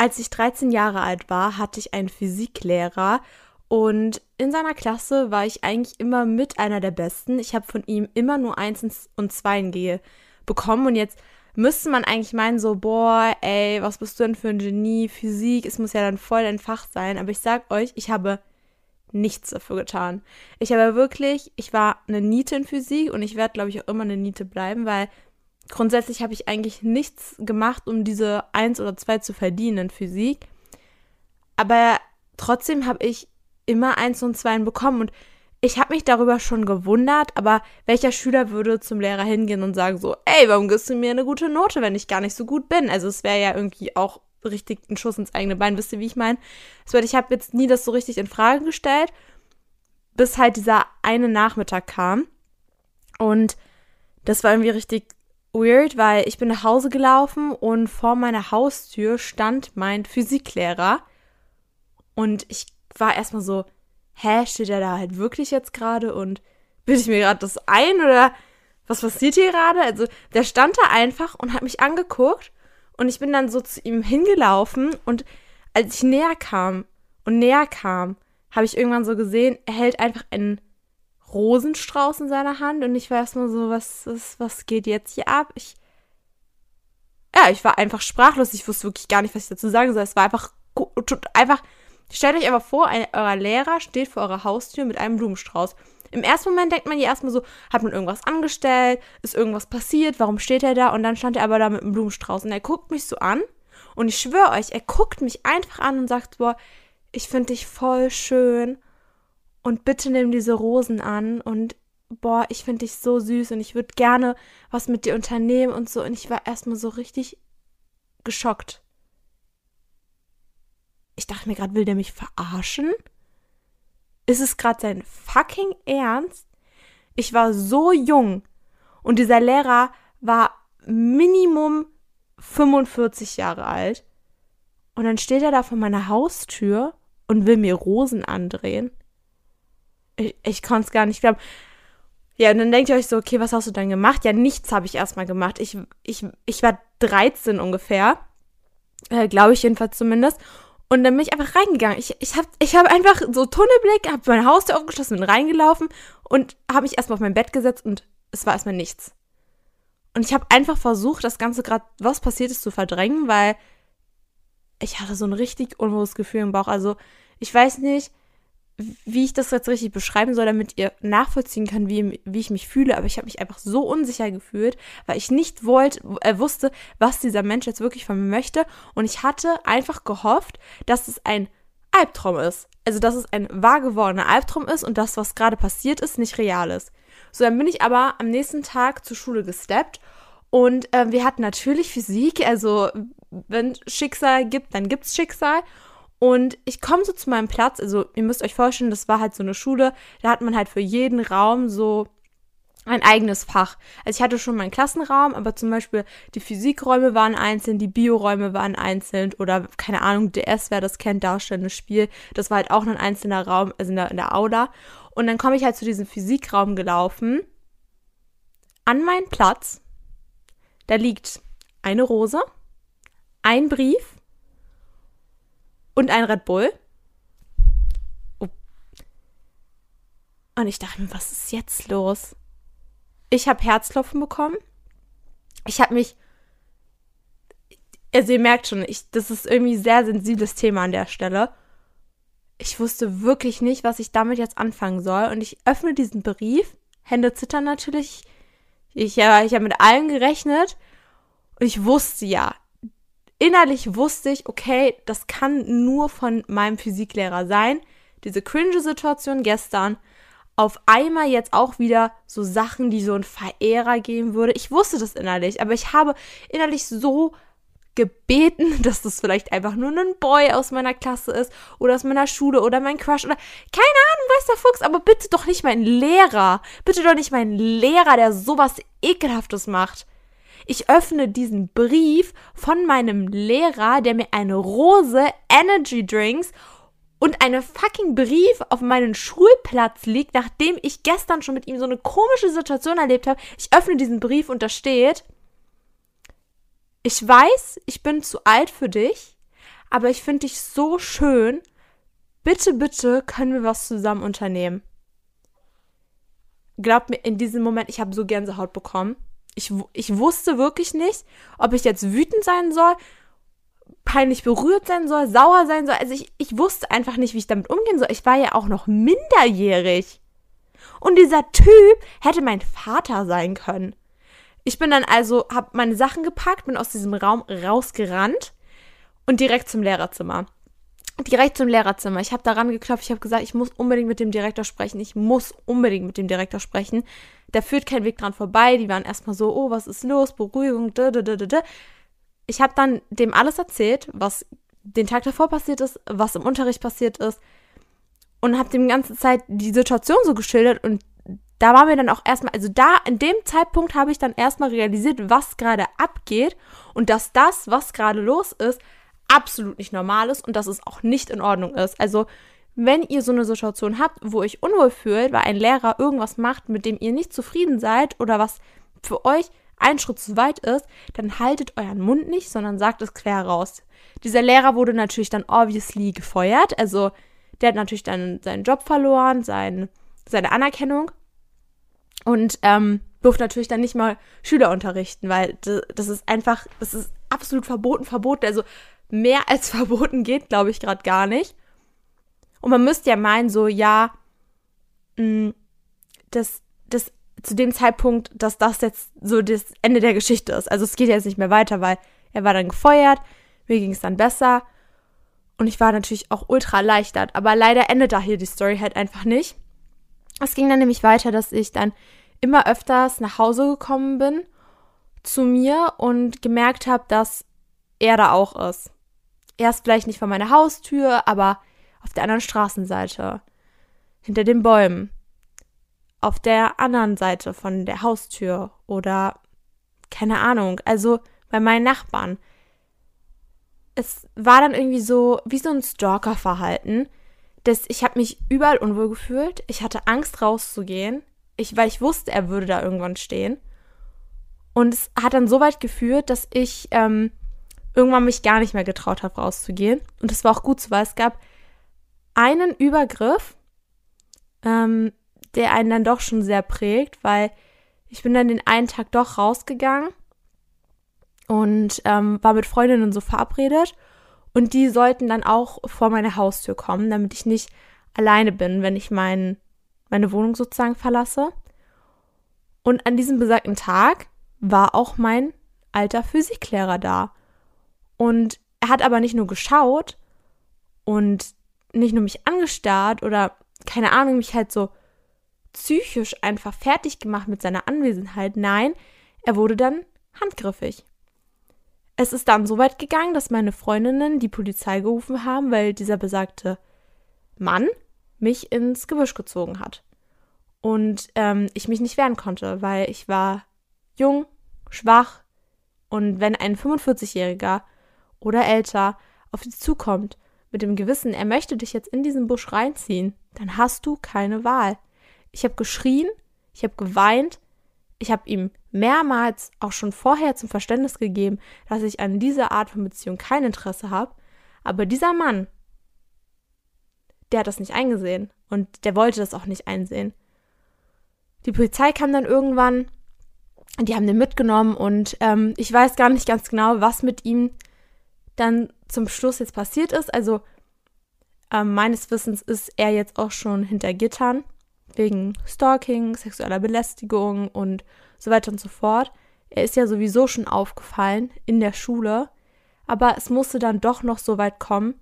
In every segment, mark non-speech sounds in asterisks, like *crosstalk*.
Als ich 13 Jahre alt war, hatte ich einen Physiklehrer und in seiner Klasse war ich eigentlich immer mit einer der Besten. Ich habe von ihm immer nur Eins und Zweien gehe bekommen und jetzt müsste man eigentlich meinen so, boah, ey, was bist du denn für ein Genie? Physik, es muss ja dann voll dein Fach sein. Aber ich sag euch, ich habe nichts dafür getan. Ich habe wirklich, ich war eine Niete in Physik und ich werde, glaube ich, auch immer eine Niete bleiben, weil grundsätzlich habe ich eigentlich nichts gemacht, um diese eins oder zwei zu verdienen in Physik. Aber trotzdem habe ich immer eins und zwei bekommen und ich habe mich darüber schon gewundert, aber welcher Schüler würde zum Lehrer hingehen und sagen so, ey, warum gibst du mir eine gute Note, wenn ich gar nicht so gut bin? Also es wäre ja irgendwie auch richtig ein Schuss ins eigene Bein, wisst ihr, wie ich meine? Ich habe jetzt nie das so richtig in Frage gestellt, bis halt dieser eine Nachmittag kam und das war irgendwie richtig weird, weil ich bin nach Hause gelaufen und vor meiner Haustür stand mein Physiklehrer. Und ich war erstmal so, hä, steht er da halt wirklich jetzt gerade und bilde ich mir gerade das ein oder was passiert hier gerade? Also der stand da einfach und hat mich angeguckt und ich bin dann so zu ihm hingelaufen und als ich näher kam und näher kam, habe ich irgendwann so gesehen, er hält einfach einen Rosenstrauß in seiner Hand und ich war erstmal so, was, was, was geht jetzt hier ab? Ich, ja, ich war einfach sprachlos. Ich wusste wirklich gar nicht, was ich dazu sagen soll. Es war einfach, einfach, stellt euch einfach vor, ein, euer Lehrer steht vor eurer Haustür mit einem Blumenstrauß. Im ersten Moment denkt man ja erstmal so, hat man irgendwas angestellt, ist irgendwas passiert, warum steht er da? Und dann stand er aber da mit einem Blumenstrauß und er guckt mich so an und ich schwöre euch, er guckt mich einfach an und sagt, boah, ich finde dich voll schön und bitte nimm diese Rosen an und boah, ich finde dich so süß und ich würde gerne was mit dir unternehmen und so. Und ich war erstmal so richtig geschockt. Ich dachte mir gerade, will der mich verarschen? Ist es gerade sein fucking Ernst? Ich war so jung und dieser Lehrer war Minimum 45 Jahre alt. Und dann steht er da vor meiner Haustür und will mir Rosen andrehen ich, ich konnte es gar nicht glauben. Ja, und dann denkt ihr euch so, okay, was hast du dann gemacht? Ja, nichts habe ich erstmal gemacht. Ich, ich, ich war 13 ungefähr. Äh, Glaube ich jedenfalls zumindest. Und dann bin ich einfach reingegangen. Ich, ich habe ich hab einfach so Tunnelblick, habe meine Haustür aufgeschlossen, bin reingelaufen und habe mich erstmal auf mein Bett gesetzt und es war erstmal nichts. Und ich habe einfach versucht, das Ganze gerade, was passiert ist, zu verdrängen, weil ich hatte so ein richtig unwohles Gefühl im Bauch. Also, ich weiß nicht, wie ich das jetzt richtig beschreiben soll, damit ihr nachvollziehen könnt, wie, wie ich mich fühle. Aber ich habe mich einfach so unsicher gefühlt, weil ich nicht wollte, äh, wusste, was dieser Mensch jetzt wirklich von mir möchte. Und ich hatte einfach gehofft, dass es ein Albtraum ist. Also, dass es ein wahr gewordener Albtraum ist und das, was gerade passiert ist, nicht real ist. So, dann bin ich aber am nächsten Tag zur Schule gesteppt und äh, wir hatten natürlich Physik. Also, wenn Schicksal gibt, dann gibt es Schicksal. Und ich komme so zu meinem Platz, also ihr müsst euch vorstellen, das war halt so eine Schule, da hat man halt für jeden Raum so ein eigenes Fach. Also ich hatte schon meinen Klassenraum, aber zum Beispiel die Physikräume waren einzeln, die Bioräume waren einzeln oder keine Ahnung, DS, wer das kennt, darstellendes Spiel, das war halt auch ein einzelner Raum, also in der, in der Aula. Und dann komme ich halt zu diesem Physikraum gelaufen, an meinen Platz, da liegt eine Rose, ein Brief, und ein Red Bull. Oh. Und ich dachte mir, was ist jetzt los? Ich habe Herzklopfen bekommen. Ich habe mich. Also, ihr merkt schon, ich, das ist irgendwie ein sehr sensibles Thema an der Stelle. Ich wusste wirklich nicht, was ich damit jetzt anfangen soll. Und ich öffne diesen Brief. Hände zittern natürlich. Ich, ich habe mit allem gerechnet. Und ich wusste ja, innerlich wusste ich, okay, das kann nur von meinem Physiklehrer sein. Diese cringe Situation gestern, auf einmal jetzt auch wieder so Sachen, die so ein Verehrer geben würde. Ich wusste das innerlich, aber ich habe innerlich so gebeten, *laughs* dass das vielleicht einfach nur ein Boy aus meiner Klasse ist oder aus meiner Schule oder mein Crush oder keine Ahnung, weiß der Fuchs, aber bitte doch nicht mein Lehrer. Bitte doch nicht mein Lehrer, der sowas ekelhaftes macht. Ich öffne diesen Brief von meinem Lehrer, der mir eine Rose, Energy Drinks und einen fucking Brief auf meinen Schulplatz liegt, nachdem ich gestern schon mit ihm so eine komische Situation erlebt habe. Ich öffne diesen Brief und da steht, ich weiß, ich bin zu alt für dich, aber ich finde dich so schön. Bitte, bitte können wir was zusammen unternehmen. Glaubt mir, in diesem Moment, ich habe so Gänsehaut bekommen. Ich, ich wusste wirklich nicht, ob ich jetzt wütend sein soll, peinlich berührt sein soll, sauer sein soll. Also ich, ich wusste einfach nicht, wie ich damit umgehen soll. Ich war ja auch noch minderjährig. Und dieser Typ hätte mein Vater sein können. Ich bin dann also, habe meine Sachen gepackt, bin aus diesem Raum rausgerannt und direkt zum Lehrerzimmer. Direkt zum Lehrerzimmer. Ich habe daran geklopft, ich habe gesagt, ich muss unbedingt mit dem Direktor sprechen. Ich muss unbedingt mit dem Direktor sprechen. Da führt kein Weg dran vorbei. Die waren erstmal so, oh, was ist los? Beruhigung. Ich habe dann dem alles erzählt, was den Tag davor passiert ist, was im Unterricht passiert ist und habe dem ganze Zeit die Situation so geschildert und da waren wir dann auch erstmal, also da, in dem Zeitpunkt habe ich dann erstmal realisiert, was gerade abgeht und dass das, was gerade los ist, absolut nicht normal ist und dass es auch nicht in Ordnung ist. Also, wenn ihr so eine Situation habt, wo euch unwohl fühlt, weil ein Lehrer irgendwas macht, mit dem ihr nicht zufrieden seid oder was für euch ein Schritt zu weit ist, dann haltet euren Mund nicht, sondern sagt es quer raus. Dieser Lehrer wurde natürlich dann obviously gefeuert, also der hat natürlich dann seinen Job verloren, sein, seine Anerkennung und ähm, durfte natürlich dann nicht mal Schüler unterrichten, weil das ist einfach, das ist absolut verboten, verboten. Also mehr als *laughs* verboten geht, glaube ich, gerade gar nicht. Und man müsste ja meinen, so, ja, mm, das, das zu dem Zeitpunkt, dass das jetzt so das Ende der Geschichte ist. Also es geht jetzt nicht mehr weiter, weil er war dann gefeuert, mir ging es dann besser und ich war natürlich auch ultra erleichtert. Aber leider endet da hier die Story halt einfach nicht. Es ging dann nämlich weiter, dass ich dann immer öfters nach Hause gekommen bin zu mir und gemerkt habe, dass er da auch ist. Er ist vielleicht nicht vor meiner Haustür, aber auf der anderen Straßenseite, hinter den Bäumen, auf der anderen Seite von der Haustür oder keine Ahnung, also bei meinen Nachbarn. Es war dann irgendwie so wie so ein Stalker-Verhalten, dass ich habe mich überall unwohl gefühlt. Ich hatte Angst rauszugehen, ich, weil ich wusste, er würde da irgendwann stehen. Und es hat dann so weit geführt, dass ich ähm, irgendwann mich gar nicht mehr getraut habe, rauszugehen. Und das war auch gut so, weil es gab einen Übergriff, ähm, der einen dann doch schon sehr prägt, weil ich bin dann den einen Tag doch rausgegangen und ähm, war mit Freundinnen so verabredet. Und die sollten dann auch vor meine Haustür kommen, damit ich nicht alleine bin, wenn ich mein, meine Wohnung sozusagen verlasse. Und an diesem besagten Tag war auch mein alter Physiklehrer da. Und er hat aber nicht nur geschaut und nicht nur mich angestarrt oder keine Ahnung, mich halt so psychisch einfach fertig gemacht mit seiner Anwesenheit. Nein, er wurde dann handgriffig. Es ist dann so weit gegangen, dass meine Freundinnen die Polizei gerufen haben, weil dieser besagte Mann mich ins Gebüsch gezogen hat. Und ähm, ich mich nicht wehren konnte, weil ich war jung, schwach und wenn ein 45-Jähriger oder älter auf dich zukommt mit dem Gewissen, er möchte dich jetzt in diesen Busch reinziehen, dann hast du keine Wahl. Ich habe geschrien, ich habe geweint, ich habe ihm mehrmals auch schon vorher zum Verständnis gegeben, dass ich an dieser Art von Beziehung kein Interesse habe. Aber dieser Mann, der hat das nicht eingesehen und der wollte das auch nicht einsehen. Die Polizei kam dann irgendwann, die haben den mitgenommen und ähm, ich weiß gar nicht ganz genau, was mit ihm dann zum Schluss jetzt passiert ist. Also ähm, meines Wissens ist er jetzt auch schon hinter Gittern wegen Stalking, sexueller Belästigung und so weiter und so fort. Er ist ja sowieso schon aufgefallen in der Schule, aber es musste dann doch noch so weit kommen,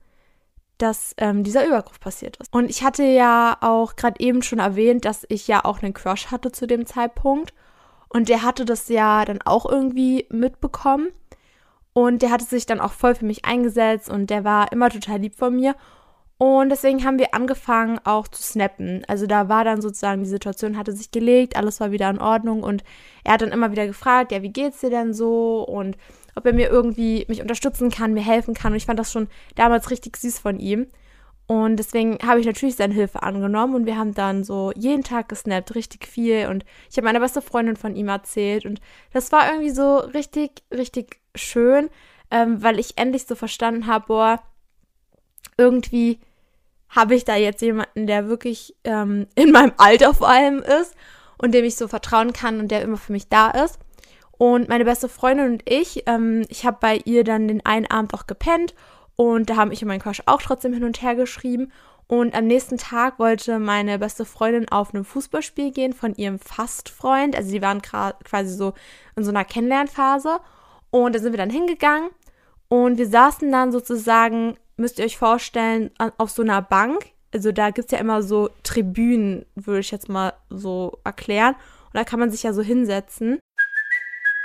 dass ähm, dieser Übergriff passiert ist. Und ich hatte ja auch gerade eben schon erwähnt, dass ich ja auch einen Crush hatte zu dem Zeitpunkt. Und der hatte das ja dann auch irgendwie mitbekommen. Und der hatte sich dann auch voll für mich eingesetzt und der war immer total lieb von mir. Und deswegen haben wir angefangen auch zu snappen. Also da war dann sozusagen die Situation hatte sich gelegt, alles war wieder in Ordnung und er hat dann immer wieder gefragt, ja, wie geht's dir denn so und ob er mir irgendwie mich unterstützen kann, mir helfen kann. Und ich fand das schon damals richtig süß von ihm. Und deswegen habe ich natürlich seine Hilfe angenommen und wir haben dann so jeden Tag gesnappt, richtig viel. Und ich habe meiner beste Freundin von ihm erzählt. Und das war irgendwie so richtig, richtig schön, ähm, weil ich endlich so verstanden habe, boah, irgendwie habe ich da jetzt jemanden, der wirklich ähm, *laughs* in meinem Alter vor allem ist und dem ich so vertrauen kann und der immer für mich da ist. Und meine beste Freundin und ich, ähm, ich habe bei ihr dann den einen Abend auch gepennt und da haben ich und mein Crush auch trotzdem hin und her geschrieben. Und am nächsten Tag wollte meine beste Freundin auf einem Fußballspiel gehen von ihrem Fastfreund. Also die waren quasi so in so einer Kennenlernphase. Und da sind wir dann hingegangen und wir saßen dann sozusagen, müsst ihr euch vorstellen, auf so einer Bank. Also da gibt es ja immer so Tribünen, würde ich jetzt mal so erklären. Und da kann man sich ja so hinsetzen.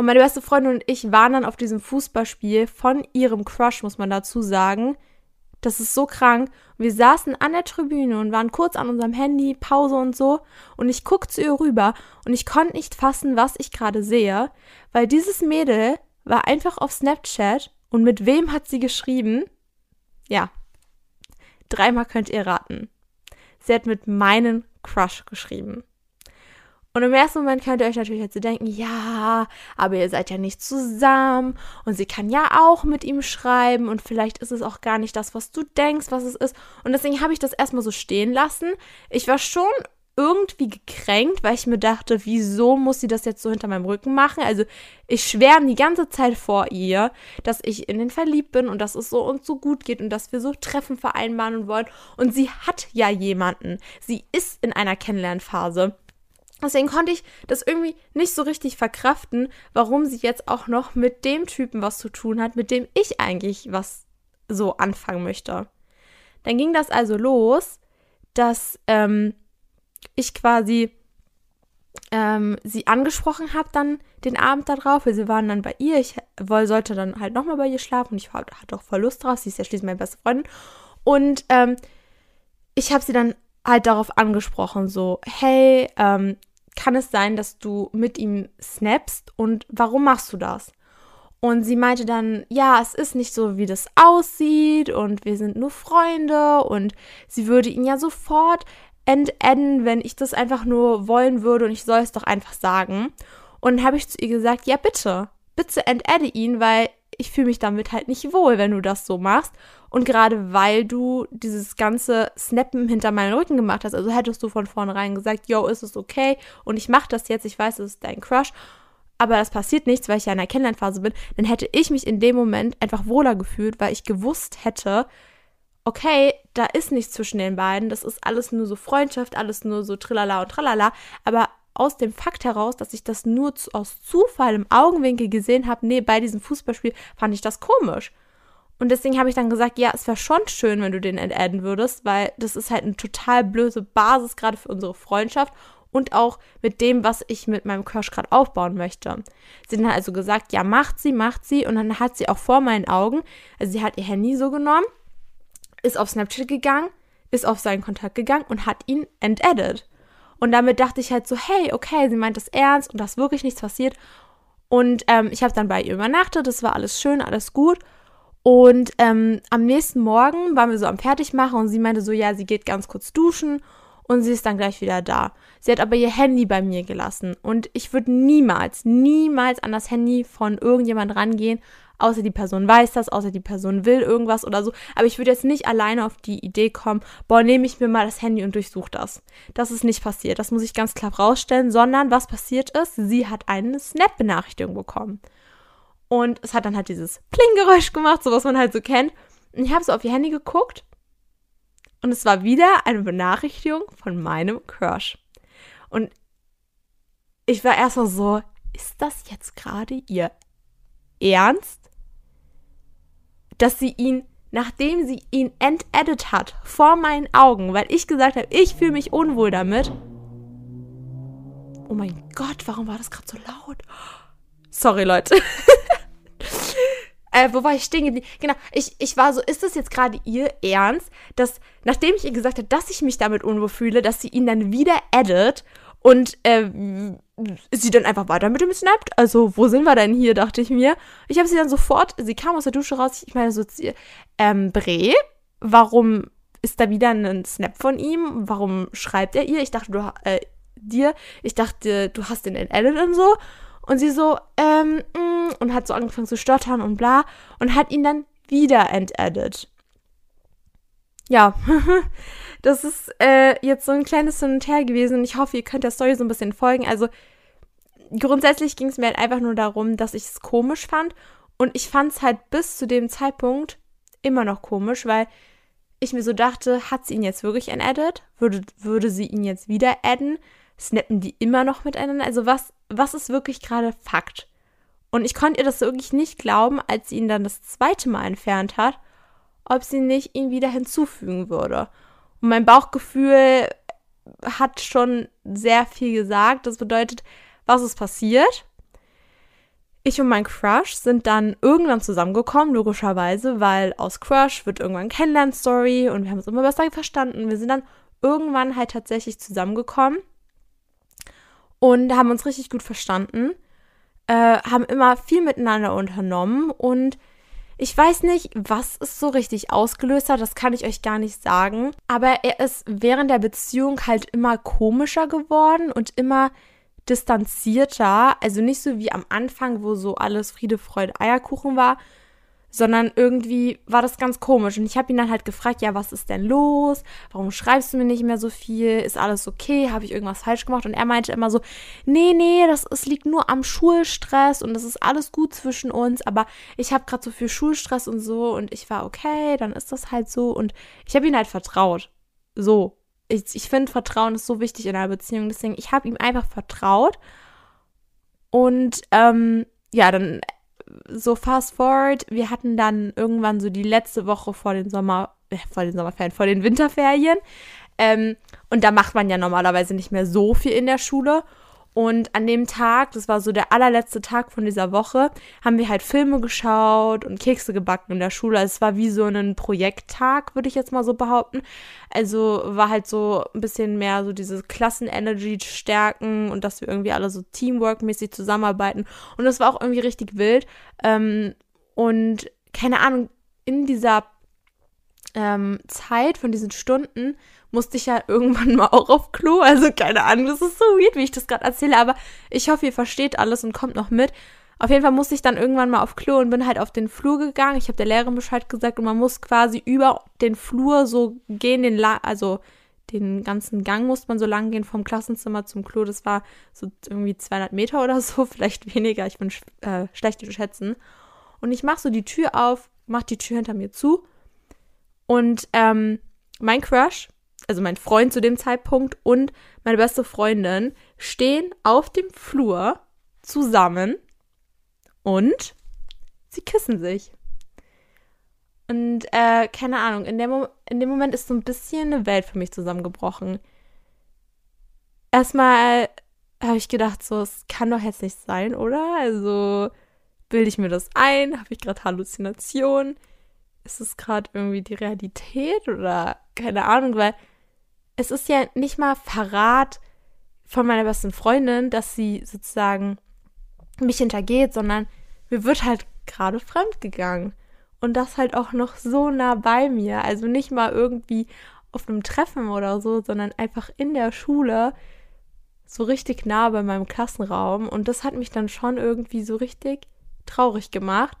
Und meine beste Freundin und ich waren dann auf diesem Fußballspiel von ihrem Crush, muss man dazu sagen. Das ist so krank. Wir saßen an der Tribüne und waren kurz an unserem Handy, Pause und so. Und ich guck zu ihr rüber und ich konnte nicht fassen, was ich gerade sehe, weil dieses Mädel war einfach auf Snapchat und mit wem hat sie geschrieben? Ja. Dreimal könnt ihr raten. Sie hat mit meinem Crush geschrieben. Und im ersten Moment könnt ihr euch natürlich jetzt denken, ja, aber ihr seid ja nicht zusammen und sie kann ja auch mit ihm schreiben und vielleicht ist es auch gar nicht das, was du denkst, was es ist. Und deswegen habe ich das erstmal so stehen lassen. Ich war schon irgendwie gekränkt, weil ich mir dachte, wieso muss sie das jetzt so hinter meinem Rücken machen? Also ich schwärme die ganze Zeit vor ihr, dass ich in den verliebt bin und dass es so uns so gut geht und dass wir so Treffen vereinbaren wollen. Und sie hat ja jemanden. Sie ist in einer Kennenlernphase. Deswegen konnte ich das irgendwie nicht so richtig verkraften, warum sie jetzt auch noch mit dem Typen was zu tun hat, mit dem ich eigentlich was so anfangen möchte. Dann ging das also los, dass ähm, ich quasi ähm, sie angesprochen habe dann den Abend darauf, weil sie waren dann bei ihr. Ich sollte dann halt nochmal bei ihr schlafen und ich hatte auch voll Lust drauf. Sie ist ja schließlich meine beste Freundin. Und ähm, ich habe sie dann halt darauf angesprochen, so, hey, ähm, kann es sein, dass du mit ihm snappst und warum machst du das? Und sie meinte dann, ja, es ist nicht so, wie das aussieht und wir sind nur Freunde und sie würde ihn ja sofort entadden, wenn ich das einfach nur wollen würde und ich soll es doch einfach sagen. Und dann habe ich zu ihr gesagt, ja bitte, bitte entadde ihn, weil ich fühle mich damit halt nicht wohl, wenn du das so machst. Und gerade weil du dieses ganze Snappen hinter meinen Rücken gemacht hast, also hättest du von vornherein gesagt, yo, ist es okay und ich mache das jetzt, ich weiß, es ist dein Crush, aber das passiert nichts, weil ich ja in der Kennenlernphase bin, dann hätte ich mich in dem Moment einfach wohler gefühlt, weil ich gewusst hätte, okay, da ist nichts zwischen den beiden, das ist alles nur so Freundschaft, alles nur so trillala und tralala, aber aus dem Fakt heraus, dass ich das nur aus Zufall im Augenwinkel gesehen habe, nee, bei diesem Fußballspiel fand ich das komisch. Und deswegen habe ich dann gesagt, ja, es wäre schon schön, wenn du den entadden würdest, weil das ist halt eine total blöde Basis gerade für unsere Freundschaft und auch mit dem, was ich mit meinem Crush gerade aufbauen möchte. Sie hat also gesagt, ja, macht sie, macht sie. Und dann hat sie auch vor meinen Augen, also sie hat ihr Handy so genommen, ist auf Snapchat gegangen, ist auf seinen Kontakt gegangen und hat ihn entaddet. Und damit dachte ich halt so, hey, okay, sie meint das ernst und da ist wirklich nichts passiert. Und ähm, ich habe dann bei ihr übernachtet, das war alles schön, alles gut. Und ähm, am nächsten Morgen waren wir so am Fertigmachen und sie meinte so, ja, sie geht ganz kurz duschen und sie ist dann gleich wieder da. Sie hat aber ihr Handy bei mir gelassen und ich würde niemals, niemals an das Handy von irgendjemand rangehen, außer die Person weiß das, außer die Person will irgendwas oder so. Aber ich würde jetzt nicht alleine auf die Idee kommen, boah, nehme ich mir mal das Handy und durchsuche das. Das ist nicht passiert. Das muss ich ganz klar rausstellen, sondern was passiert ist, sie hat eine Snap-Benachrichtigung bekommen. Und es hat dann halt dieses Pling-Geräusch gemacht, so was man halt so kennt. Und ich habe so auf ihr Handy geguckt und es war wieder eine Benachrichtigung von meinem Crush. Und ich war erst mal so, ist das jetzt gerade ihr Ernst? Dass sie ihn, nachdem sie ihn entedit hat, vor meinen Augen, weil ich gesagt habe, ich fühle mich unwohl damit. Oh mein Gott, warum war das gerade so laut? Sorry, Leute. *laughs* Äh, wo war ich stehen geblieben? Genau, ich, ich war so, ist das jetzt gerade ihr Ernst, dass, nachdem ich ihr gesagt habe, dass ich mich damit unwohl fühle, dass sie ihn dann wieder edit und äh, sie dann einfach weiter mit dem snappt? Also, wo sind wir denn hier, dachte ich mir. Ich habe sie dann sofort, sie kam aus der Dusche raus, ich meine so, ähm, Bre, warum ist da wieder ein Snap von ihm? Warum schreibt er ihr? Ich dachte, du, äh, dir, ich dachte, du hast den Edit und so. Und sie so, ähm, mm, und hat so angefangen zu stottern und bla und hat ihn dann wieder entedit. Ja, *laughs* das ist äh, jetzt so ein kleines Hin und Her gewesen ich hoffe, ihr könnt der Story so ein bisschen folgen. Also grundsätzlich ging es mir halt einfach nur darum, dass ich es komisch fand und ich fand es halt bis zu dem Zeitpunkt immer noch komisch, weil ich mir so dachte, hat sie ihn jetzt wirklich entedit? Würde, würde sie ihn jetzt wieder adden? snappen die immer noch miteinander? Also was, was ist wirklich gerade Fakt? Und ich konnte ihr das wirklich nicht glauben, als sie ihn dann das zweite Mal entfernt hat, ob sie nicht ihn wieder hinzufügen würde. Und mein Bauchgefühl hat schon sehr viel gesagt. Das bedeutet, was ist passiert? Ich und mein Crush sind dann irgendwann zusammengekommen, logischerweise, weil aus Crush wird irgendwann Kennenlern-Story und wir haben uns immer besser verstanden. Wir sind dann irgendwann halt tatsächlich zusammengekommen und haben uns richtig gut verstanden, äh, haben immer viel miteinander unternommen und ich weiß nicht, was es so richtig ausgelöst hat, das kann ich euch gar nicht sagen, aber er ist während der Beziehung halt immer komischer geworden und immer distanzierter, also nicht so wie am Anfang, wo so alles Friede, Freude, Eierkuchen war, sondern irgendwie war das ganz komisch. Und ich habe ihn dann halt gefragt, ja, was ist denn los? Warum schreibst du mir nicht mehr so viel? Ist alles okay? Habe ich irgendwas falsch gemacht? Und er meinte immer so, nee, nee, das es liegt nur am Schulstress und das ist alles gut zwischen uns, aber ich habe gerade so viel Schulstress und so und ich war okay, dann ist das halt so und ich habe ihm halt vertraut. So. Ich, ich finde, Vertrauen ist so wichtig in einer Beziehung, deswegen, ich habe ihm einfach vertraut und ähm, ja, dann so fast forward, wir hatten dann irgendwann so die letzte Woche vor den Sommer, äh, vor den Sommerferien, vor den Winterferien. Ähm, und da macht man ja normalerweise nicht mehr so viel in der Schule. Und an dem Tag, das war so der allerletzte Tag von dieser Woche, haben wir halt Filme geschaut und Kekse gebacken in der Schule. Also es war wie so ein Projekttag, würde ich jetzt mal so behaupten. Also war halt so ein bisschen mehr so diese Klassenenergy stärken und dass wir irgendwie alle so Teamwork-mäßig zusammenarbeiten. Und das war auch irgendwie richtig wild. Ähm, und keine Ahnung, in dieser ähm, Zeit von diesen Stunden musste ich ja irgendwann *laughs* mal auch auf Klo. Also keine Ahnung, das ist so weird, wie ich das gerade erzähle, aber ich hoffe, ihr versteht alles und kommt noch mit. Auf jeden Fall musste ich dann irgendwann mal auf Klo und bin halt auf den Flur gegangen. Ich habe der Lehrerin Bescheid gesagt und man muss quasi über den Flur so gehen, den La also den ganzen Gang musste man so lang gehen vom Klassenzimmer zum Klo. Das war so irgendwie 200 Meter oder so, *laughs* vielleicht weniger. Ich bin äh, schlecht zu schätzen. Und ich mache so die Tür auf, mache die Tür hinter mir zu. Und ähm, mein Crush, also mein Freund zu dem Zeitpunkt und meine beste Freundin stehen auf dem Flur zusammen und sie küssen sich. Und äh, keine Ahnung, in dem, in dem Moment ist so ein bisschen eine Welt für mich zusammengebrochen. Erstmal habe ich gedacht, so, es kann doch jetzt nicht sein, oder? Also bilde ich mir das ein? Habe ich gerade Halluzinationen? Ist es gerade irgendwie die Realität oder keine Ahnung, weil es ist ja nicht mal Verrat von meiner besten Freundin, dass sie sozusagen mich hintergeht, sondern mir wird halt gerade fremd gegangen. Und das halt auch noch so nah bei mir. Also nicht mal irgendwie auf einem Treffen oder so, sondern einfach in der Schule so richtig nah bei meinem Klassenraum. Und das hat mich dann schon irgendwie so richtig traurig gemacht.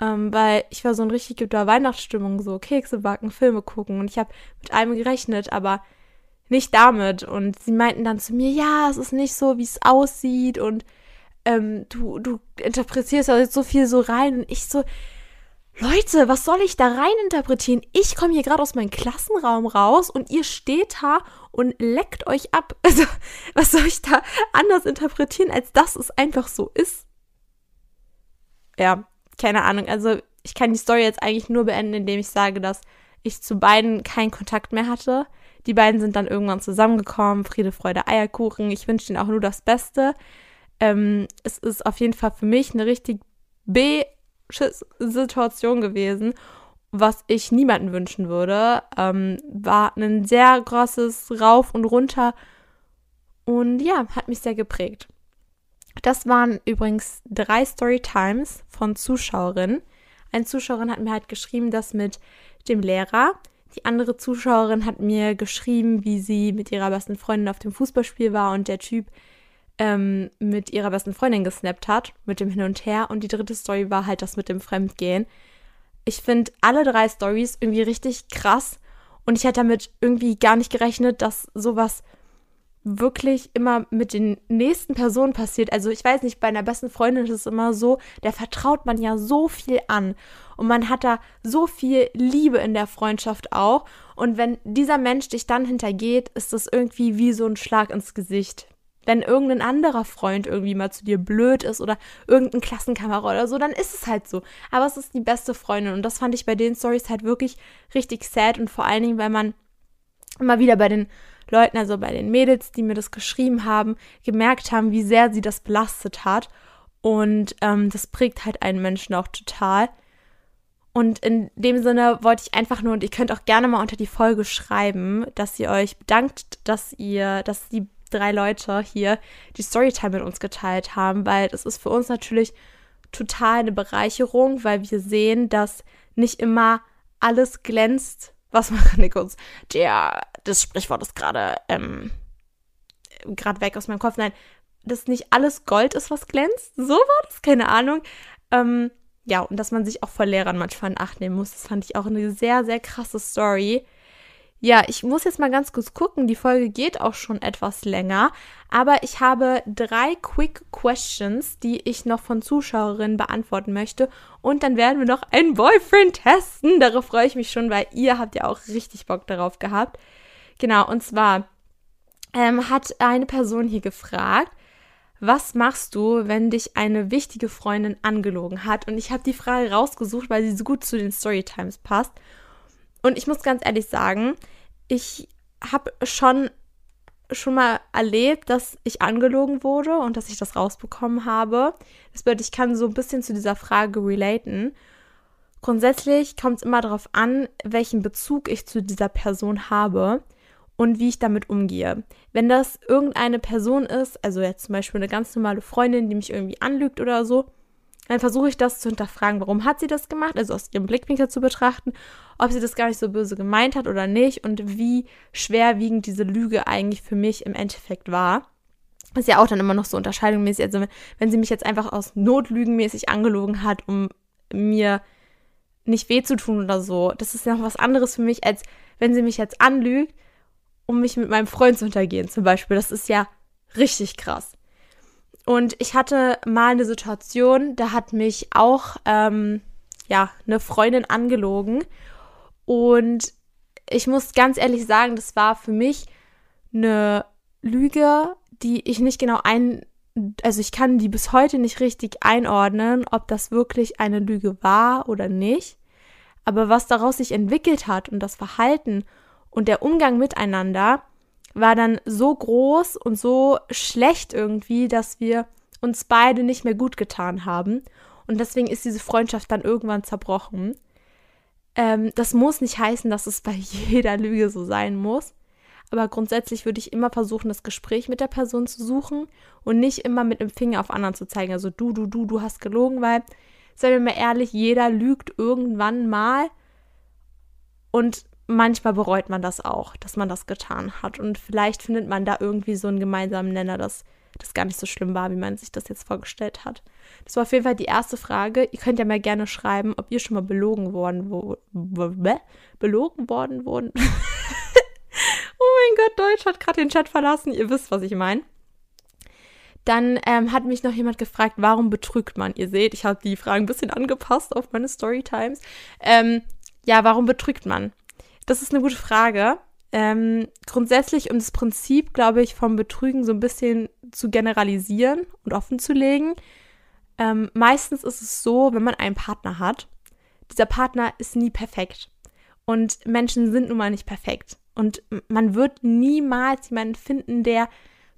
Ähm, weil ich war so in richtig guter Weihnachtsstimmung, so Kekse backen, Filme gucken. Und ich habe mit allem gerechnet, aber nicht damit. Und sie meinten dann zu mir, ja, es ist nicht so, wie es aussieht. Und ähm, du, du interpretierst ja jetzt so viel so rein. Und ich so, Leute, was soll ich da rein interpretieren? Ich komme hier gerade aus meinem Klassenraum raus und ihr steht da und leckt euch ab. *laughs* Also, was soll ich da anders interpretieren, als dass es einfach so ist? Ja, keine Ahnung. Also, ich kann die Story jetzt eigentlich nur beenden, indem ich sage, dass ich zu beiden keinen Kontakt mehr hatte. Die beiden sind dann irgendwann zusammengekommen. Friede, Freude, Eierkuchen. Ich wünsche ihnen auch nur das Beste. Ähm, es ist auf jeden Fall für mich eine richtig B Situation gewesen, was ich niemanden wünschen würde. Ähm, war ein sehr großes Rauf und Runter und ja, hat mich sehr geprägt. Das waren übrigens drei Storytimes von Zuschauerinnen. Eine Zuschauerin hat mir halt geschrieben, dass mit dem Lehrer. Die andere Zuschauerin hat mir geschrieben, wie sie mit ihrer besten Freundin auf dem Fußballspiel war und der Typ ähm, mit ihrer besten Freundin gesnappt hat, mit dem Hin und Her. Und die dritte Story war halt das mit dem Fremdgehen. Ich finde alle drei Stories irgendwie richtig krass. Und ich hätte damit irgendwie gar nicht gerechnet, dass sowas wirklich immer mit den nächsten Personen passiert. Also ich weiß nicht, bei einer besten Freundin ist es immer so, der vertraut man ja so viel an. Und man hat da so viel Liebe in der Freundschaft auch. Und wenn dieser Mensch dich dann hintergeht, ist das irgendwie wie so ein Schlag ins Gesicht wenn irgendein anderer Freund irgendwie mal zu dir blöd ist oder irgendein Klassenkamera oder so, dann ist es halt so. Aber es ist die beste Freundin und das fand ich bei den Stories halt wirklich richtig sad und vor allen Dingen, weil man immer wieder bei den Leuten, also bei den Mädels, die mir das geschrieben haben, gemerkt haben, wie sehr sie das belastet hat. Und ähm, das prägt halt einen Menschen auch total. Und in dem Sinne wollte ich einfach nur, und ihr könnt auch gerne mal unter die Folge schreiben, dass ihr euch bedankt, dass ihr, dass die drei Leute hier die Storytime mit uns geteilt haben, weil das ist für uns natürlich total eine Bereicherung, weil wir sehen, dass nicht immer alles glänzt. Was machen kurz? Der, das Sprichwort ist gerade ähm, gerade weg aus meinem Kopf. Nein, dass nicht alles Gold ist, was glänzt. So war das, keine Ahnung. Ähm, ja, und dass man sich auch vor Lehrern manchmal in Acht nehmen muss. Das fand ich auch eine sehr, sehr krasse Story. Ja, ich muss jetzt mal ganz kurz gucken. Die Folge geht auch schon etwas länger. Aber ich habe drei Quick Questions, die ich noch von Zuschauerinnen beantworten möchte. Und dann werden wir noch einen Boyfriend testen. Darauf freue ich mich schon, weil ihr habt ja auch richtig Bock darauf gehabt. Genau, und zwar ähm, hat eine Person hier gefragt, was machst du, wenn dich eine wichtige Freundin angelogen hat? Und ich habe die Frage rausgesucht, weil sie so gut zu den Storytimes passt. Und ich muss ganz ehrlich sagen, ich habe schon schon mal erlebt, dass ich angelogen wurde und dass ich das rausbekommen habe. Das bedeutet, ich kann so ein bisschen zu dieser Frage relaten. Grundsätzlich kommt es immer darauf an, welchen Bezug ich zu dieser Person habe und wie ich damit umgehe. Wenn das irgendeine Person ist, also jetzt zum Beispiel eine ganz normale Freundin, die mich irgendwie anlügt oder so, dann versuche ich das zu hinterfragen, warum hat sie das gemacht, also aus ihrem Blickwinkel zu betrachten, ob sie das gar nicht so böse gemeint hat oder nicht und wie schwerwiegend diese Lüge eigentlich für mich im Endeffekt war. Ist ja auch dann immer noch so unterscheidungsmäßig. Also wenn, wenn sie mich jetzt einfach aus Notlügenmäßig angelogen hat, um mir nicht weh zu tun oder so, das ist ja noch was anderes für mich, als wenn sie mich jetzt anlügt, um mich mit meinem Freund zu hintergehen zum Beispiel. Das ist ja richtig krass. Und ich hatte mal eine Situation, da hat mich auch ähm, ja eine Freundin angelogen und ich muss ganz ehrlich sagen, das war für mich eine Lüge, die ich nicht genau ein, also ich kann die bis heute nicht richtig einordnen, ob das wirklich eine Lüge war oder nicht. Aber was daraus sich entwickelt hat und das Verhalten und der Umgang miteinander, war dann so groß und so schlecht irgendwie, dass wir uns beide nicht mehr gut getan haben. Und deswegen ist diese Freundschaft dann irgendwann zerbrochen. Ähm, das muss nicht heißen, dass es bei *laughs* jeder Lüge so sein muss. Aber grundsätzlich würde ich immer versuchen, das Gespräch mit der Person zu suchen und nicht immer mit dem Finger auf anderen zu zeigen. Also du, du, du, du hast gelogen, weil, seien wir mal ehrlich, jeder lügt irgendwann mal. Und manchmal bereut man das auch, dass man das getan hat. Und vielleicht findet man da irgendwie so einen gemeinsamen Nenner, dass das gar nicht so schlimm war, wie man sich das jetzt vorgestellt hat. Das war auf jeden Fall die erste Frage. Ihr könnt ja mal gerne schreiben, ob ihr schon mal belogen worden wo, belogen worden wurden. *laughs* oh mein Gott, Deutsch hat gerade den Chat verlassen. Ihr wisst, was ich meine. Dann ähm, hat mich noch jemand gefragt, warum betrügt man? Ihr seht, ich habe die Fragen ein bisschen angepasst auf meine Storytimes. Ähm, ja, warum betrügt man? Das ist eine gute Frage. Ähm, grundsätzlich, um das Prinzip, glaube ich, vom Betrügen so ein bisschen zu generalisieren und offen zu legen. Ähm, meistens ist es so, wenn man einen Partner hat, dieser Partner ist nie perfekt. Und Menschen sind nun mal nicht perfekt. Und man wird niemals jemanden finden, der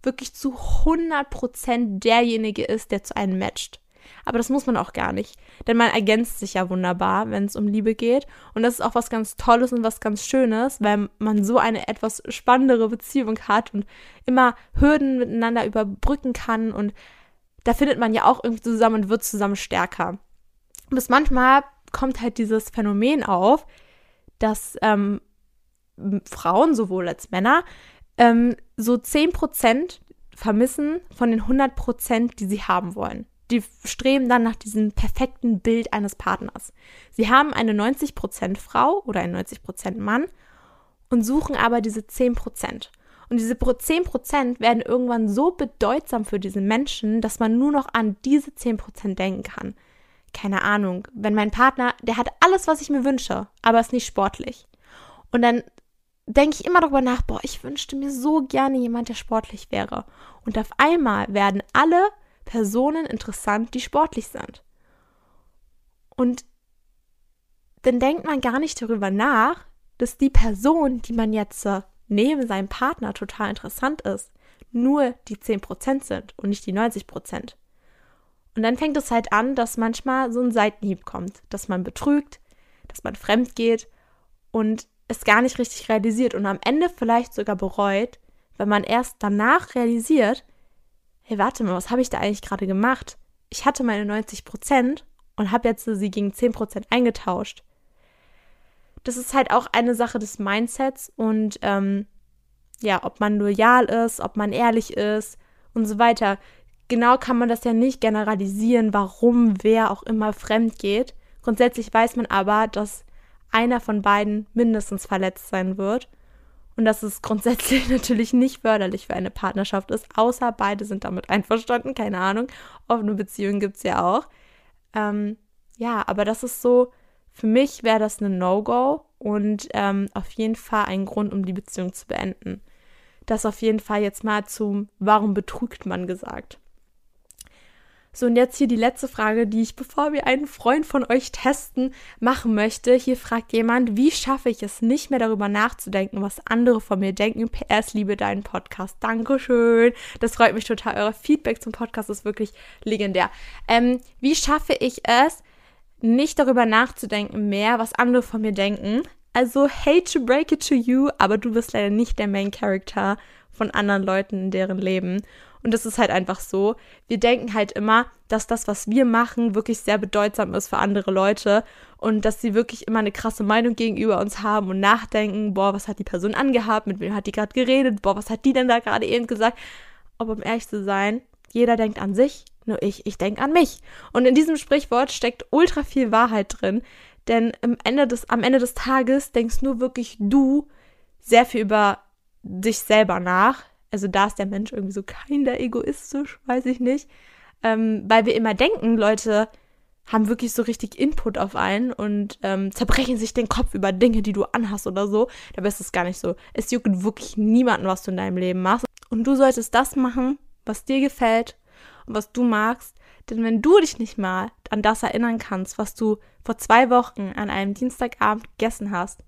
wirklich zu 100% derjenige ist, der zu einem matcht. Aber das muss man auch gar nicht, denn man ergänzt sich ja wunderbar, wenn es um Liebe geht. Und das ist auch was ganz Tolles und was ganz Schönes, weil man so eine etwas spannendere Beziehung hat und immer Hürden miteinander überbrücken kann. Und da findet man ja auch irgendwie zusammen und wird zusammen stärker. Bis manchmal kommt halt dieses Phänomen auf, dass ähm, Frauen sowohl als Männer ähm, so 10% vermissen von den 100%, die sie haben wollen. Die streben dann nach diesem perfekten Bild eines Partners. Sie haben eine 90% Frau oder einen 90% Mann und suchen aber diese 10%. Und diese 10% werden irgendwann so bedeutsam für diesen Menschen, dass man nur noch an diese 10% denken kann. Keine Ahnung, wenn mein Partner, der hat alles, was ich mir wünsche, aber ist nicht sportlich. Und dann denke ich immer darüber nach, boah, ich wünschte mir so gerne jemand, der sportlich wäre. Und auf einmal werden alle Personen interessant, die sportlich sind. Und dann denkt man gar nicht darüber nach, dass die Person, die man jetzt neben seinem Partner total interessant ist, nur die 10% sind und nicht die 90%. Und dann fängt es halt an, dass manchmal so ein Seitenhieb kommt, dass man betrügt, dass man fremd geht und es gar nicht richtig realisiert und am Ende vielleicht sogar bereut, wenn man erst danach realisiert, hey, warte mal, was habe ich da eigentlich gerade gemacht? Ich hatte meine 90 Prozent und habe jetzt sie gegen 10 Prozent eingetauscht. Das ist halt auch eine Sache des Mindsets und ähm, ja, ob man loyal ist, ob man ehrlich ist und so weiter. Genau kann man das ja nicht generalisieren, warum wer auch immer fremd geht. Grundsätzlich weiß man aber, dass einer von beiden mindestens verletzt sein wird. Und dass es grundsätzlich *laughs* natürlich nicht förderlich für eine Partnerschaft ist, außer beide sind damit einverstanden, keine Ahnung. Offene Beziehungen gibt es ja auch. Ähm, ja, aber das ist so, für mich wäre das eine No-Go und ähm, auf jeden Fall ein Grund, um die Beziehung zu beenden. Das auf jeden Fall jetzt mal zum Warum betrügt man gesagt. So, und jetzt hier die letzte Frage, die ich, bevor wir einen Freund von euch testen, machen möchte. Hier fragt jemand, wie schaffe ich es nicht mehr darüber nachzudenken, was andere von mir denken? PS, liebe deinen Podcast. Dankeschön. Das freut mich total. Euer Feedback zum Podcast ist wirklich legendär. Ähm, wie schaffe ich es, nicht darüber nachzudenken mehr, was andere von mir denken? Also, hate to break it to you, aber du bist leider nicht der Main Character von anderen Leuten in deren Leben. Und das ist halt einfach so. Wir denken halt immer, dass das, was wir machen, wirklich sehr bedeutsam ist für andere Leute und dass sie wirklich immer eine krasse Meinung gegenüber uns haben und nachdenken, boah, was hat die Person angehabt, mit wem hat die gerade geredet, boah, was hat die denn da gerade eben gesagt. Aber um ehrlich zu sein, jeder denkt an sich, nur ich, ich denke an mich. Und in diesem Sprichwort steckt ultra viel Wahrheit drin, denn Ende des, am Ende des Tages denkst nur wirklich du sehr viel über dich selber nach, also da ist der Mensch irgendwie so kinder egoistisch, weiß ich nicht. Ähm, weil wir immer denken, Leute haben wirklich so richtig Input auf einen und ähm, zerbrechen sich den Kopf über Dinge, die du anhast oder so. Dabei ist es gar nicht so. Es juckt wirklich niemanden, was du in deinem Leben machst. Und du solltest das machen, was dir gefällt und was du magst. Denn wenn du dich nicht mal an das erinnern kannst, was du vor zwei Wochen an einem Dienstagabend gegessen hast,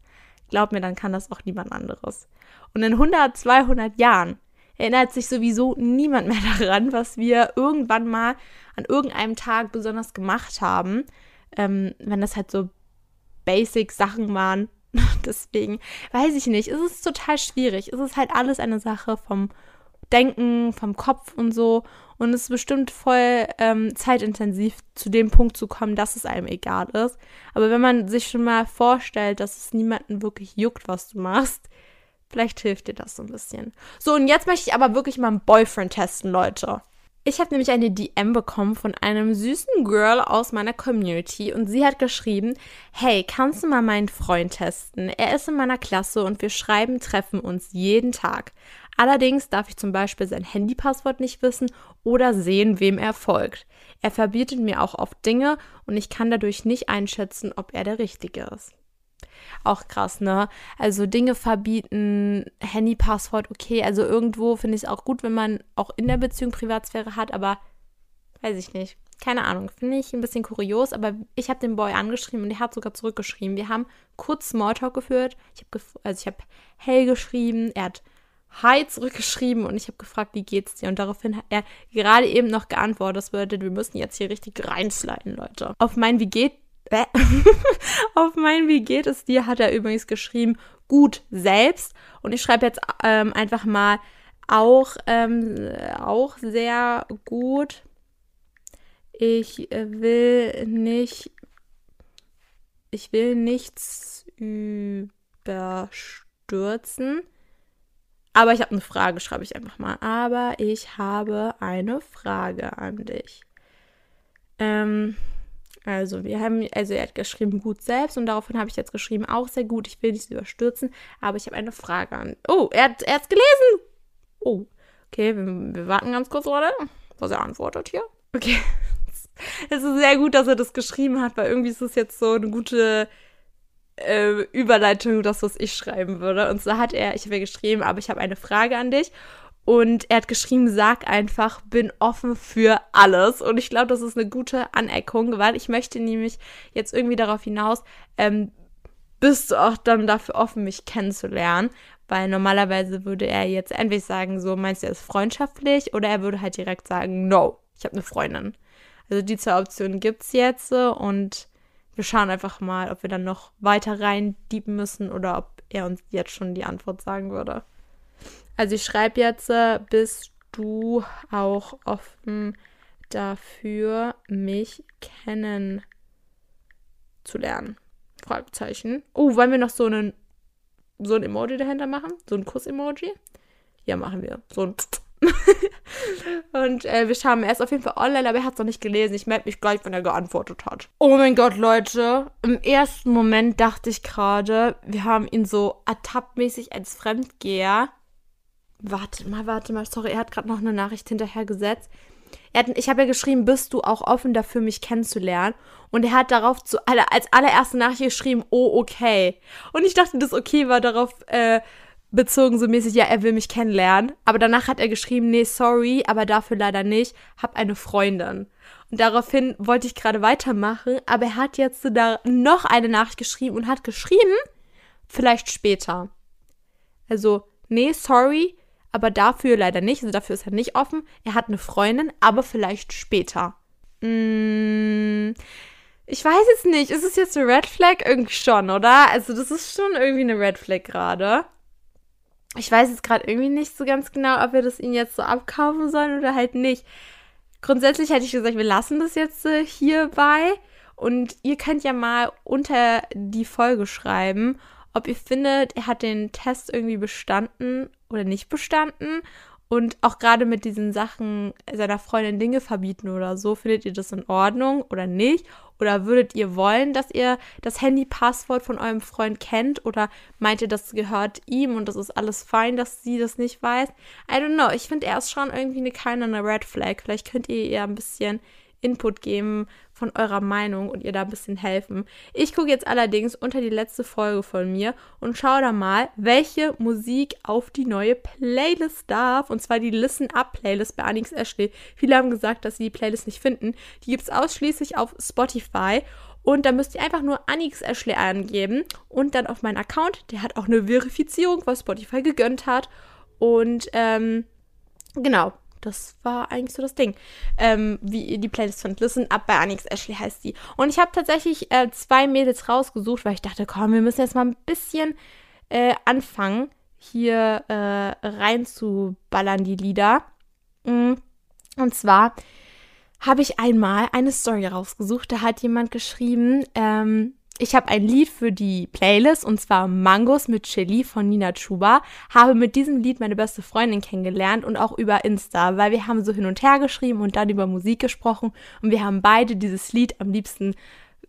glaub mir, dann kann das auch niemand anderes. Und in 100, 200 Jahren erinnert sich sowieso niemand mehr *laughs* daran, was wir irgendwann mal an irgendeinem Tag besonders gemacht haben. Ähm, wenn das halt so Basic-Sachen waren. *laughs* Deswegen weiß ich nicht. Es ist total schwierig. Es ist halt alles eine Sache vom Denken, vom Kopf und so. Und es ist bestimmt voll ähm, zeitintensiv, zu dem Punkt zu kommen, dass es einem egal ist. Aber wenn man sich schon mal vorstellt, dass es niemanden wirklich juckt, was du machst, Vielleicht hilft dir das so ein bisschen. So, und jetzt möchte ich aber wirklich mal einen Boyfriend testen, Leute. Ich habe nämlich eine DM bekommen von einem süßen Girl aus meiner Community und sie hat geschrieben, hey, kannst du mal meinen Freund testen? Er ist in meiner Klasse und wir schreiben, treffen uns jeden Tag. Allerdings darf ich zum Beispiel sein Handypasswort nicht wissen oder sehen, wem er folgt. Er verbietet mir auch oft Dinge und ich kann dadurch nicht einschätzen, ob er der Richtige ist. Auch krass, ne? Also Dinge verbieten, Handypasswort, okay. Also irgendwo finde ich es auch gut, wenn man auch in der Beziehung Privatsphäre hat, aber weiß ich nicht. Keine Ahnung, finde ich ein bisschen kurios, aber ich habe den Boy angeschrieben und der hat sogar zurückgeschrieben. Wir haben kurz Smalltalk geführt. Ich habe also ich habe Hell geschrieben, er hat Hi zurückgeschrieben und ich habe gefragt, wie geht's dir? Und daraufhin hat er gerade eben noch geantwortet. Das bedeutet, wir müssen jetzt hier richtig reinsliden, Leute. Auf mein Wie geht *laughs* auf mein Wie geht es dir hat er übrigens geschrieben, gut selbst. Und ich schreibe jetzt ähm, einfach mal auch, ähm, auch sehr gut. Ich will nicht, ich will nichts überstürzen. Aber ich habe eine Frage, schreibe ich einfach mal. Aber ich habe eine Frage an dich. Ähm, also, wir haben, also er hat geschrieben gut selbst und daraufhin habe ich jetzt geschrieben auch sehr gut. Ich will nichts überstürzen, aber ich habe eine Frage an. Oh, er hat es gelesen. Oh, okay, wir, wir warten ganz kurz, Leute, was er antwortet hier. Okay. *laughs* Es ist sehr gut, dass er das geschrieben hat, weil irgendwie ist es jetzt so eine gute äh, Überleitung, das, was ich schreiben würde. Und so hat er, ich habe geschrieben, aber ich habe eine Frage an dich. Und er hat geschrieben, sag einfach, bin offen für alles. Und ich glaube, das ist eine gute Aneckung, weil ich möchte nämlich jetzt irgendwie darauf hinaus, ähm, bist du auch dann dafür offen, mich kennenzulernen? Weil normalerweise würde er jetzt entweder sagen, so meinst du, er ist freundschaftlich, oder er würde halt direkt sagen, no, ich habe eine Freundin. Also die zwei Optionen gibt es jetzt und wir schauen einfach mal, ob wir dann noch weiter rein diepen müssen oder ob er uns jetzt schon die Antwort sagen würde. Also ich schreibe jetzt, äh, bist du auch offen dafür, mich kennenzulernen? Fragezeichen. Oh, wollen wir noch so einen so ein Emoji dahinter machen? So ein Kuss-Emoji? Ja, machen wir. So ein *laughs* und äh, wir schauen erst auf jeden Fall online, aber er hat es noch nicht gelesen. Ich melde mich gleich, wenn er geantwortet hat. Oh mein Gott, Leute. Im ersten Moment dachte ich gerade, wir haben ihn so ertappmäßig als Fremdgeher Warte mal, warte mal, sorry, er hat gerade noch eine Nachricht hinterhergesetzt. Hat, ich habe ja geschrieben, bist du auch offen dafür, mich kennenzulernen? Und er hat darauf zu, als allererste Nachricht geschrieben, oh, okay. Und ich dachte, das okay war darauf äh, bezogen, so mäßig, ja, er will mich kennenlernen. Aber danach hat er geschrieben, nee, sorry, aber dafür leider nicht, hab eine Freundin. Und daraufhin wollte ich gerade weitermachen, aber er hat jetzt da noch eine Nachricht geschrieben und hat geschrieben, vielleicht später. Also, nee, sorry, aber dafür leider nicht. Also dafür ist er nicht offen. Er hat eine Freundin, aber vielleicht später. Mm, ich weiß jetzt nicht. Ist es jetzt eine Red Flag? Irgendwie schon, oder? Also das ist schon irgendwie eine Red Flag gerade. Ich weiß jetzt gerade irgendwie nicht so ganz genau, ob wir das ihn jetzt so abkaufen sollen oder halt nicht. Grundsätzlich hätte ich gesagt, wir lassen das jetzt äh, hierbei. Und ihr könnt ja mal unter die Folge schreiben, ob ihr findet, er hat den Test irgendwie bestanden oder nicht bestanden. Und auch gerade mit diesen Sachen seiner Freundin Dinge verbieten oder so, findet ihr das in Ordnung oder nicht? Oder würdet ihr wollen, dass ihr das Handy-Passwort von eurem Freund kennt? Oder meint ihr, das gehört ihm und das ist alles fein, dass sie das nicht weiß? I don't know. Ich finde, er ist schon irgendwie eine keine Red Flag. Vielleicht könnt ihr ihr ein bisschen Input geben von eurer Meinung und ihr da ein bisschen helfen. Ich gucke jetzt allerdings unter die letzte Folge von mir und schaue da mal, welche Musik auf die neue Playlist darf. Und zwar die Listen Up Playlist bei Anix Ashley. Viele haben gesagt, dass sie die Playlist nicht finden. Die gibt es ausschließlich auf Spotify. Und da müsst ihr einfach nur Anix Ashley angeben und dann auf meinen Account. Der hat auch eine Verifizierung, was Spotify gegönnt hat. Und ähm, genau, das war eigentlich so das Ding. Ähm, wie ihr die Playlist findet. Listen Up bei Anix Ashley heißt die. Und ich habe tatsächlich äh, zwei Mädels rausgesucht, weil ich dachte, komm, wir müssen jetzt mal ein bisschen äh, anfangen, hier äh, reinzuballern, die Lieder. Mm. Und zwar habe ich einmal eine Story rausgesucht. Da hat jemand geschrieben, ähm, ich habe ein Lied für die Playlist und zwar Mangos mit Chili von Nina Chuba. Habe mit diesem Lied meine beste Freundin kennengelernt und auch über Insta, weil wir haben so hin und her geschrieben und dann über Musik gesprochen und wir haben beide dieses Lied am liebsten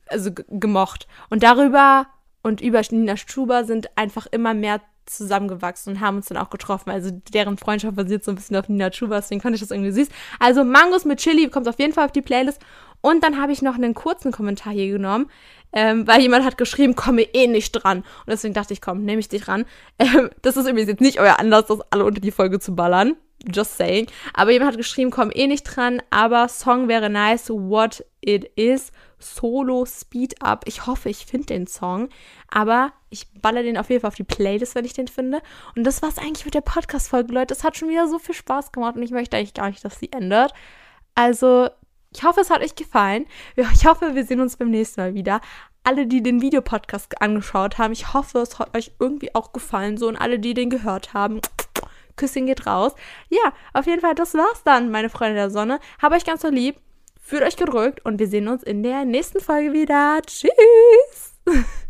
also gemocht. Und darüber und über Nina Chuba sind einfach immer mehr zusammengewachsen und haben uns dann auch getroffen. Also deren Freundschaft basiert so ein bisschen auf Nina Chuba, deswegen fand ich das irgendwie süß. Also Mangos mit Chili kommt auf jeden Fall auf die Playlist. Und dann habe ich noch einen kurzen Kommentar hier genommen, ähm, weil jemand hat geschrieben, komme eh nicht dran. Und deswegen dachte ich, komm, nehme ich dich ran. Ähm, das ist übrigens jetzt nicht euer Anlass, das alle unter die Folge zu ballern. Just saying. Aber jemand hat geschrieben, komm eh nicht dran, aber Song wäre nice, what it is. Solo Speed Up. Ich hoffe, ich finde den Song. Aber ich baller den auf jeden Fall auf die Playlist, wenn ich den finde. Und das war's eigentlich mit der Podcast-Folge, Leute. Es hat schon wieder so viel Spaß gemacht und ich möchte eigentlich gar nicht, dass sie ändert. Also, ich hoffe, es hat euch gefallen. Ich hoffe, wir sehen uns beim nächsten Mal wieder. Alle, die den Videopodcast angeschaut haben, ich hoffe, es hat euch irgendwie auch gefallen. So und alle, die den gehört haben, Küsschen geht raus. Ja, auf jeden Fall, das war's dann, meine Freunde der Sonne. Hab euch ganz so lieb. Fühlt euch gedrückt und wir sehen uns in der nächsten Folge wieder. Tschüss! *laughs*